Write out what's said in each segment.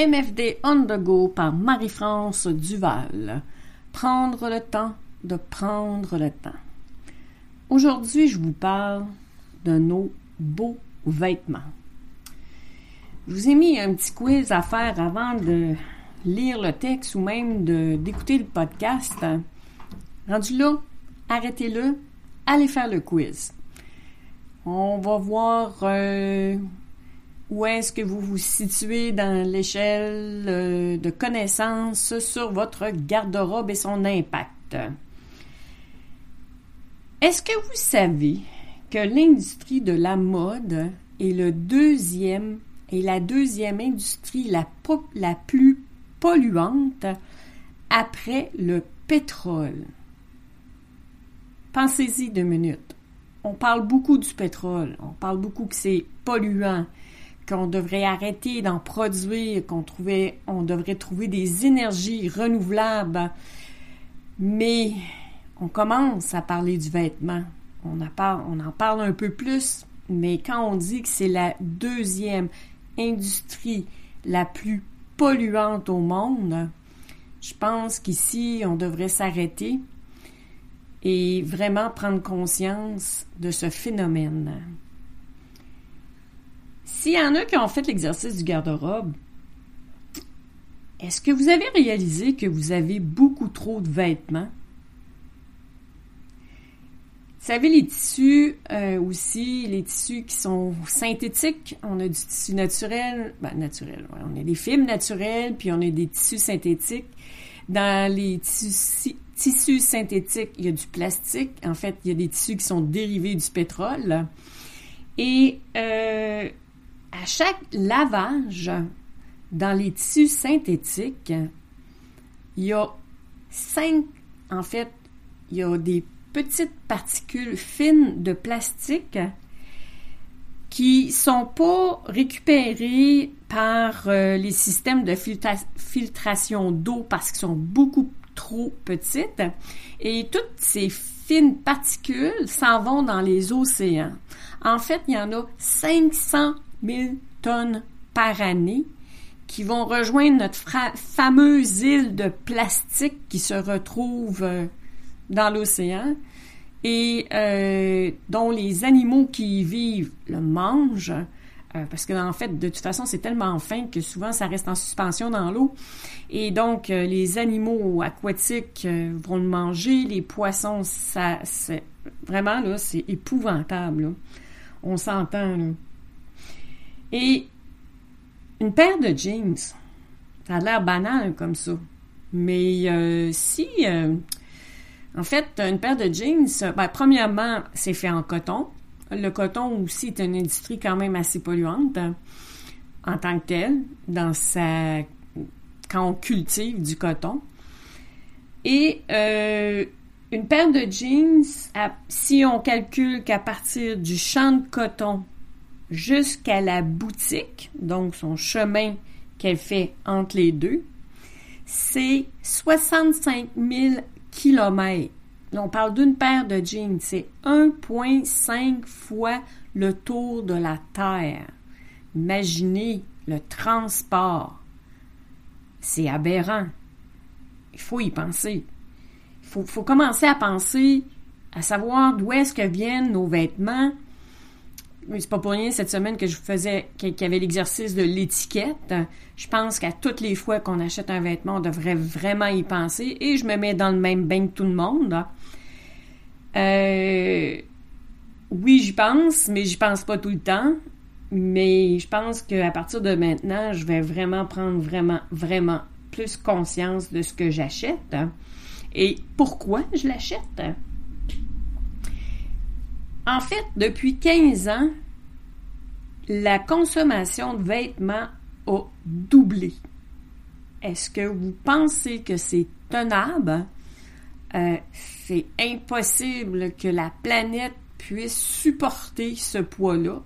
MFD on the go par Marie-France Duval. Prendre le temps de prendre le temps. Aujourd'hui, je vous parle de nos beaux vêtements. Je vous ai mis un petit quiz à faire avant de lire le texte ou même d'écouter le podcast. Rendu là, arrêtez-le, allez faire le quiz. On va voir euh, où est-ce que vous vous situez dans l'échelle euh, de connaissances sur votre garde-robe et son impact? Est-ce que vous savez que l'industrie de la mode est le deuxième et la deuxième industrie la plus polluante après le pétrole? Pensez-y deux minutes. On parle beaucoup du pétrole, on parle beaucoup que c'est polluant, qu'on devrait arrêter d'en produire, qu'on trouvait, on devrait trouver des énergies renouvelables. Mais on commence à parler du vêtement. On, on en parle un peu plus, mais quand on dit que c'est la deuxième industrie la plus polluante au monde, je pense qu'ici, on devrait s'arrêter et vraiment prendre conscience de ce phénomène. S'il y en a qui ont fait l'exercice du garde-robe, est-ce que vous avez réalisé que vous avez beaucoup trop de vêtements? Vous savez, les tissus euh, aussi, les tissus qui sont synthétiques, on a du tissu naturel, ben, naturel, on a des fibres naturelles, puis on a des tissus synthétiques. Dans les tissus, synthétiques, il y a du plastique. En fait, il y a des tissus qui sont dérivés du pétrole. Et euh, à chaque lavage dans les tissus synthétiques, il y a cinq, en fait, il y a des petites particules fines de plastique qui sont pas récupérées par euh, les systèmes de filtration d'eau parce qu'ils sont beaucoup trop petites et toutes ces fines particules s'en vont dans les océans. En fait, il y en a 500 000 tonnes par année qui vont rejoindre notre fameuse île de plastique qui se retrouve euh, dans l'océan et euh, dont les animaux qui y vivent le mangent. Euh, parce que en fait, de toute façon, c'est tellement fin que souvent ça reste en suspension dans l'eau. Et donc, les animaux aquatiques vont le manger, les poissons, ça, c'est vraiment là, c'est épouvantable. On s'entend là. Et une paire de jeans, ça a l'air banal comme ça. Mais euh, si, euh, en fait, une paire de jeans, ben, premièrement, c'est fait en coton. Le coton aussi est une industrie quand même assez polluante en tant que telle, dans sa, quand on cultive du coton. Et euh, une paire de jeans, si on calcule qu'à partir du champ de coton jusqu'à la boutique, donc son chemin qu'elle fait entre les deux, c'est 65 000 kilomètres. on parle d'une paire de jeans, c'est 1,5 fois le tour de la Terre. Imaginez le transport. C'est aberrant. Il faut y penser. Il faut, faut commencer à penser à savoir d'où est-ce que viennent nos vêtements, c'est pas pour rien cette semaine que je faisais, qu'il y avait l'exercice de l'étiquette. Je pense qu'à toutes les fois qu'on achète un vêtement, on devrait vraiment y penser et je me mets dans le même bain que tout le monde. Euh, oui, j'y pense, mais j'y pense pas tout le temps. Mais je pense qu'à partir de maintenant, je vais vraiment prendre vraiment, vraiment plus conscience de ce que j'achète et pourquoi je l'achète? En fait, depuis 15 ans, la consommation de vêtements a doublé. Est-ce que vous pensez que c'est tenable? Euh, c'est impossible que la planète puisse supporter ce poids-là.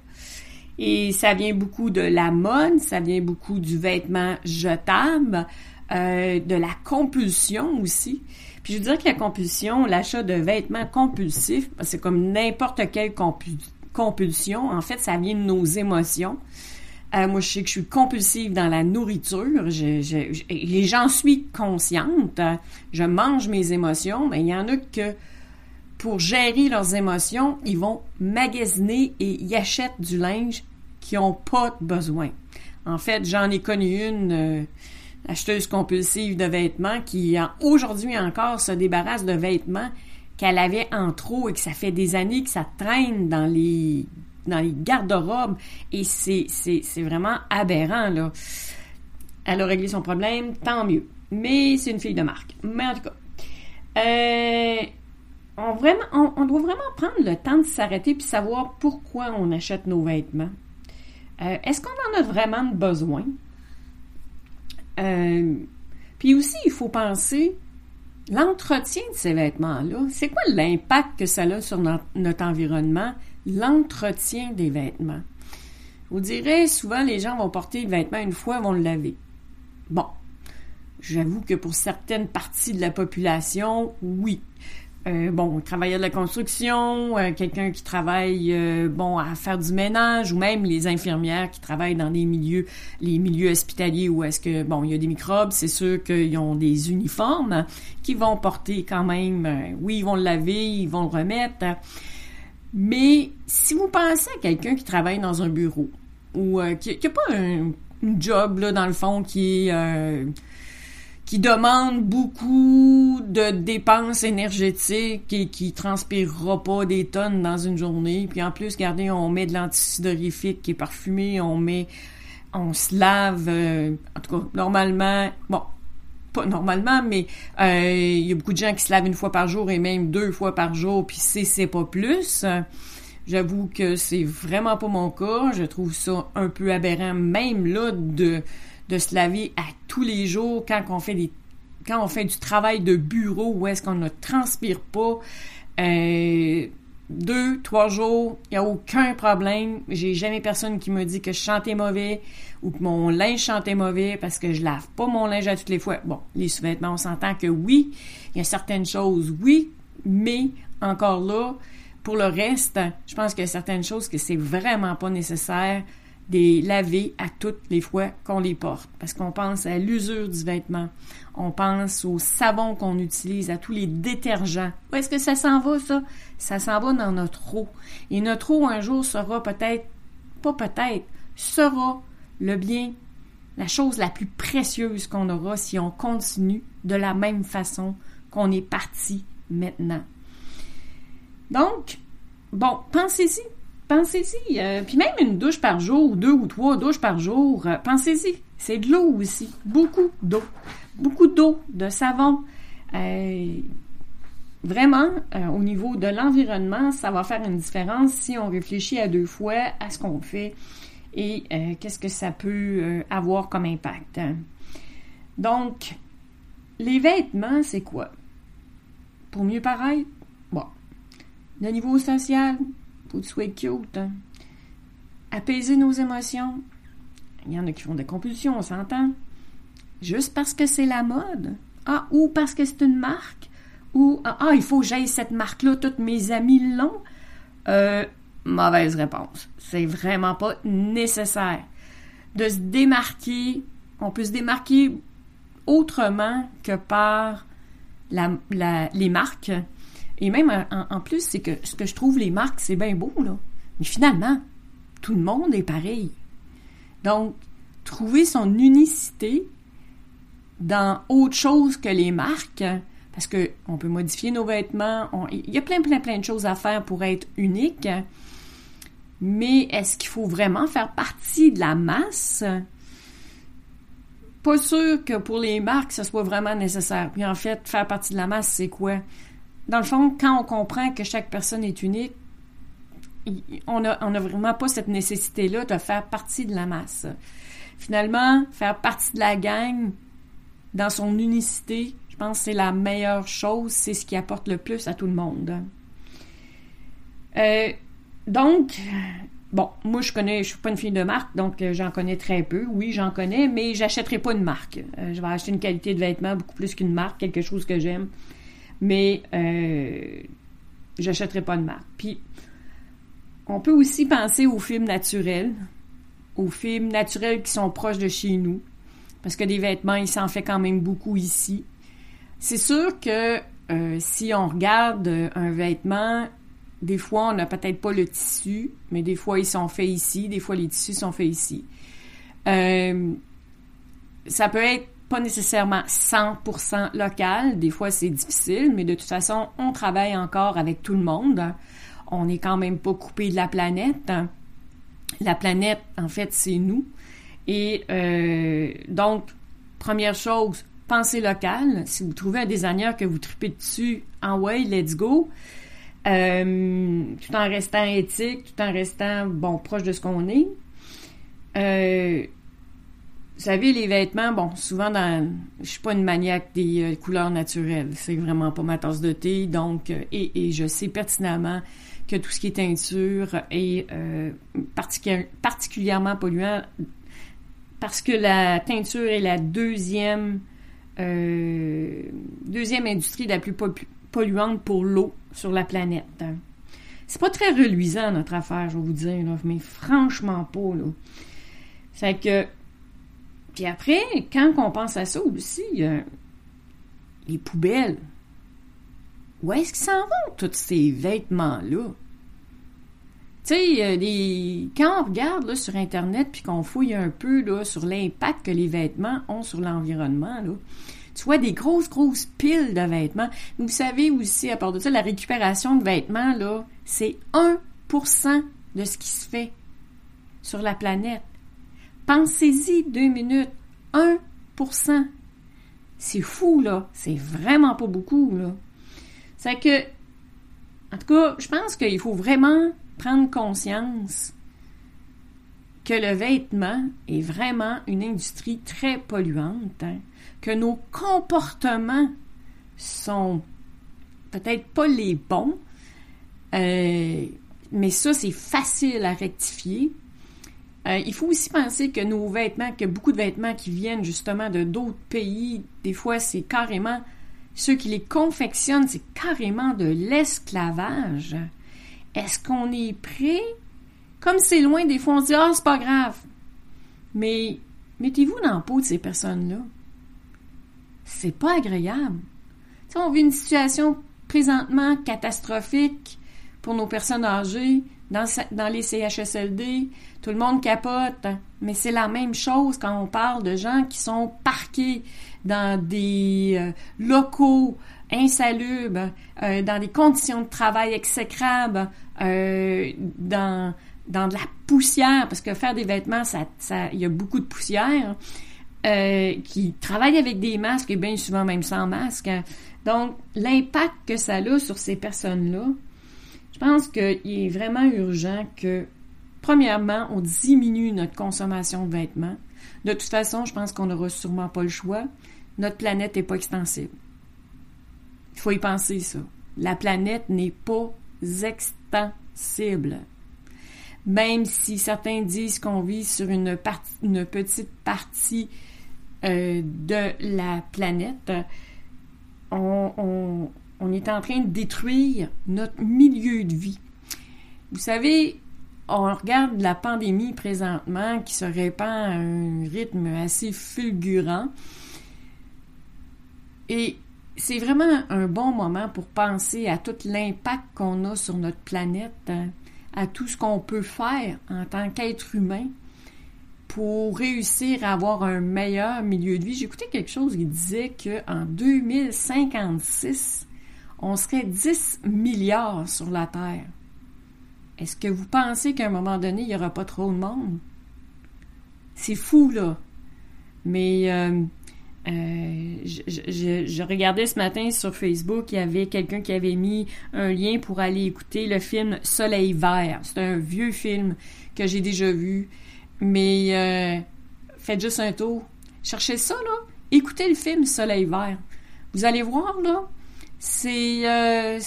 Et ça vient beaucoup de la mode, ça vient beaucoup du vêtement jetable, euh, de la compulsion aussi. Puis je veux dire que la compulsion, l'achat de vêtements compulsifs, c'est comme n'importe quelle compulsion. En fait, ça vient de nos émotions. Euh, moi, je sais que je suis compulsive dans la nourriture. Et j'en suis consciente. Je mange mes émotions, mais il y en a que pour gérer leurs émotions, ils vont magasiner et y achètent du linge qui n'ont pas besoin. En fait, j'en ai connu une euh, acheteuse compulsive de vêtements qui, aujourd'hui encore, se débarrasse de vêtements qu'elle avait en trop et que ça fait des années que ça traîne dans les dans les garde-robes et c'est, vraiment aberrant là. Elle a réglé son problème, tant mieux. Mais c'est une fille de marque. Mais en tout cas, euh, on, doit vraiment prendre le temps de s'arrêter puis savoir pourquoi on achète nos vêtements. Euh, est-ce qu'on en a vraiment besoin? Euh, puis aussi, il faut penser l'entretien de ces vêtements-là. C'est quoi l'impact que ça a sur notre, environnement? L'entretien des vêtements? Vous direz, souvent, les gens vont porter le vêtement une fois, vont le laver. Bon, j'avoue que pour certaines parties de la population, oui. Euh, bon, travailleur de la construction, euh, quelqu'un qui travaille euh, bon à faire du ménage ou même les infirmières qui travaillent dans des milieux les milieux hospitaliers où est-ce que bon il y a des microbes, c'est sûr qu'ils ont des uniformes qui vont porter quand même oui, ils vont le laver, ils vont le remettre. Mais si vous pensez à quelqu'un qui travaille dans un bureau ou qui n'a pas un, job là dans le fond qui est qui demande beaucoup de dépenses énergétiques et qui transpirera pas des tonnes dans une journée. Puis en plus, regardez, on met de l'anticidorifique qui est parfumé, on met, on se lave, euh, en tout cas, normalement, bon, pas normalement, mais euh, il y a beaucoup de gens qui se lavent une fois par jour et même deux fois par jour, puis c'est, c'est pas plus. J'avoue que c'est vraiment pas mon cas. Je trouve ça un peu aberrant, même là, de de se laver à tous les jours quand on fait des quand on fait du travail de bureau où est-ce qu'on ne transpire pas euh, deux, trois jours, il n'y a aucun problème. J'ai jamais personne qui me dit que je chantais mauvais ou que mon linge chantait mauvais parce que je lave pas mon linge à toutes les fois. Bon, les sous-vêtements, on s'entend que oui, il y a certaines choses, oui, mais encore là, pour le reste, je pense qu'il y a certaines choses que c'est vraiment pas nécessaire des laver à toutes les fois qu'on les porte. Parce qu'on pense à l'usure du vêtement. On pense au savon qu'on utilise, à tous les détergents. Où est-ce que ça s'en va, ça? Ça s'en va dans notre eau. Et notre eau, un jour, sera peut-être, pas peut-être, sera le bien, la chose la plus précieuse qu'on aura si on continue de la même façon qu'on est parti maintenant. Donc, bon, pensez-y pensez-y. Euh, puis même une douche par jour, deux ou trois douches par jour, euh, pensez-y. C'est de l'eau aussi. Beaucoup d'eau. Beaucoup d'eau, de savon. Euh, vraiment, au niveau de l'environnement, ça va faire une différence si on réfléchit à deux fois à ce qu'on fait et qu'est-ce que ça peut avoir comme impact. Donc, les vêtements, c'est quoi? Pour mieux paraître? Bon. Le niveau social, faut que tu cute. Hein. Apaiser nos émotions. Il y en a qui font des compulsions, on s'entend. Juste parce que c'est la mode. Ah, ou parce que c'est une marque. Ou, ah, ah il faut que j'aille cette marque-là, toutes mes amis l'ont. Euh, mauvaise réponse. C'est vraiment pas nécessaire. De se démarquer, on peut se démarquer autrement que par les marques et même en, plus, c'est que ce que je trouve les marques, c'est bien beau, là. Mais finalement, tout le monde est pareil. Donc, trouver son unicité dans autre chose que les marques, parce que on peut modifier nos vêtements, il y a plein, plein, plein de choses à faire pour être unique. Mais est-ce qu'il faut vraiment faire partie de la masse? Pas sûr que pour les marques, ce soit vraiment nécessaire. Puis en fait, faire partie de la masse, c'est quoi? Dans le fond, quand on comprend que chaque personne est unique, on n'a vraiment pas cette nécessité-là de faire partie de la masse. Finalement, faire partie de la gang dans son unicité, je pense que c'est la meilleure chose, c'est ce qui apporte le plus à tout le monde. Euh, donc, bon, moi je connais, je suis pas une fille de marque, donc euh, j'en connais très peu. Oui, j'en connais, mais j'achèterai pas une marque. Euh, je vais acheter une qualité de vêtement beaucoup plus qu'une marque, quelque chose que j'aime mais euh, j'achèterai pas de marque. Puis, on peut aussi penser aux films naturels. aux fibres naturelles qui sont proches de chez nous. Parce que des vêtements, il s'en fait quand même beaucoup ici. C'est sûr que euh, si on regarde un vêtement, des fois, on n'a peut-être pas le tissu, mais des fois, ils sont faits ici, des fois, les tissus sont faits ici. Euh, ça peut être pas nécessairement 100% local, des fois, c'est difficile, mais de toute façon, on travaille encore avec tout le monde. On n'est quand même pas coupé de la planète. La planète, en fait, c'est nous. Et euh, donc, première chose, pensez local. Si vous trouvez un designer que vous tripez dessus, en way, let's go. Euh, tout en restant éthique, tout en restant, bon, proche de ce qu'on est. Euh, vous savez, les vêtements, bon, souvent dans... Je suis pas une maniaque des couleurs naturelles. C'est vraiment pas ma tasse de thé. Donc, et, et je sais pertinemment que tout ce qui est teinture est particulièrement polluant parce que la teinture est la deuxième, euh, deuxième industrie la plus polluante pour l'eau sur la planète. C'est pas très reluisant notre affaire, je vais vous dire, mais franchement pas. Là. C'est que. Puis après, quand on pense à ça aussi, les poubelles. Où est-ce qu'ils s'en vont, tous ces vêtements-là? Tu sais, quand on regarde là, sur Internet puis qu'on fouille un peu là, sur l'impact que les vêtements ont sur l'environnement, là, tu vois des grosses, grosses piles de vêtements. Vous savez aussi, à part de ça, la récupération de vêtements, là, c'est 1% de ce qui se fait sur la planète. Pensez-y deux minutes. 1%. C'est fou, là. C'est vraiment pas beaucoup, là. C'est que, en tout cas, je pense qu'il faut vraiment prendre conscience que le vêtement est vraiment une industrie très polluante, hein, que nos comportements sont peut-être pas les bons, euh, mais ça, c'est facile à rectifier. Euh, il faut aussi penser que nos vêtements, que beaucoup de vêtements qui viennent justement de d'autres pays, des fois, c'est carrément, ceux qui les confectionnent, c'est carrément de l'esclavage. Est-ce qu'on est prêt? Comme c'est loin, des fois, on se dit, ah, c'est pas grave. Mais mettez-vous dans la peau de ces personnes-là. C'est pas agréable. Tu on vit une situation présentement catastrophique pour nos personnes âgées dans, les CHSLD. Tout le monde capote. Mais c'est la même chose quand on parle de gens qui sont parqués dans des euh, locaux insalubres, euh, dans des conditions de travail exécrables, euh, dans, de la poussière, parce que faire des vêtements, il y a beaucoup de poussière, qui travaillent avec des masques et bien souvent même sans masque. Donc, l'impact que ça a sur ces personnes-là, je pense qu'il est vraiment urgent que, premièrement, on diminue notre consommation de vêtements. De toute façon, je pense qu'on n'aura sûrement pas le choix. Notre planète n'est pas extensible. Il faut y penser ça. La planète n'est pas extensible. Même si certains disent qu'on vit sur une, une petite partie euh, de la planète, on, on, est en train de détruire notre milieu de vie. Vous savez, on regarde la pandémie présentement qui se répand à un rythme assez fulgurant. Et c'est vraiment un bon moment pour penser à tout l'impact qu'on a sur notre planète, hein, à tout ce qu'on peut faire en tant qu'être humain pour réussir à avoir un meilleur milieu de vie. J'écoutais quelque chose qui disait qu'en 2056, on serait 10 milliards sur la Terre. Est-ce que vous pensez qu'à un moment donné, il n'y aura pas trop de monde? C'est fou, là. Mais euh, euh, je, regardais ce matin sur Facebook, il y avait quelqu'un qui avait mis un lien pour aller écouter le film Soleil vert. C'est un vieux film que j'ai déjà vu, mais euh, faites juste un tour. Cherchez ça, là. Écoutez le film Soleil vert. Vous allez voir, là, c'est... Euh,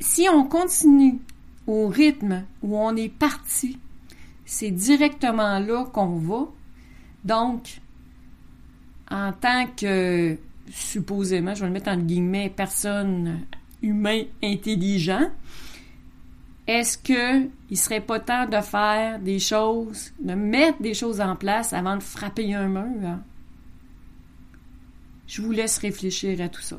si on continue au rythme où on est parti, c'est directement là qu'on va. Donc, en tant que, supposément, je vais le mettre en guillemets, personne humain intelligent, est-ce que il serait pas temps de faire des choses, de mettre des choses en place avant de frapper un mur? Je vous laisse réfléchir à tout ça.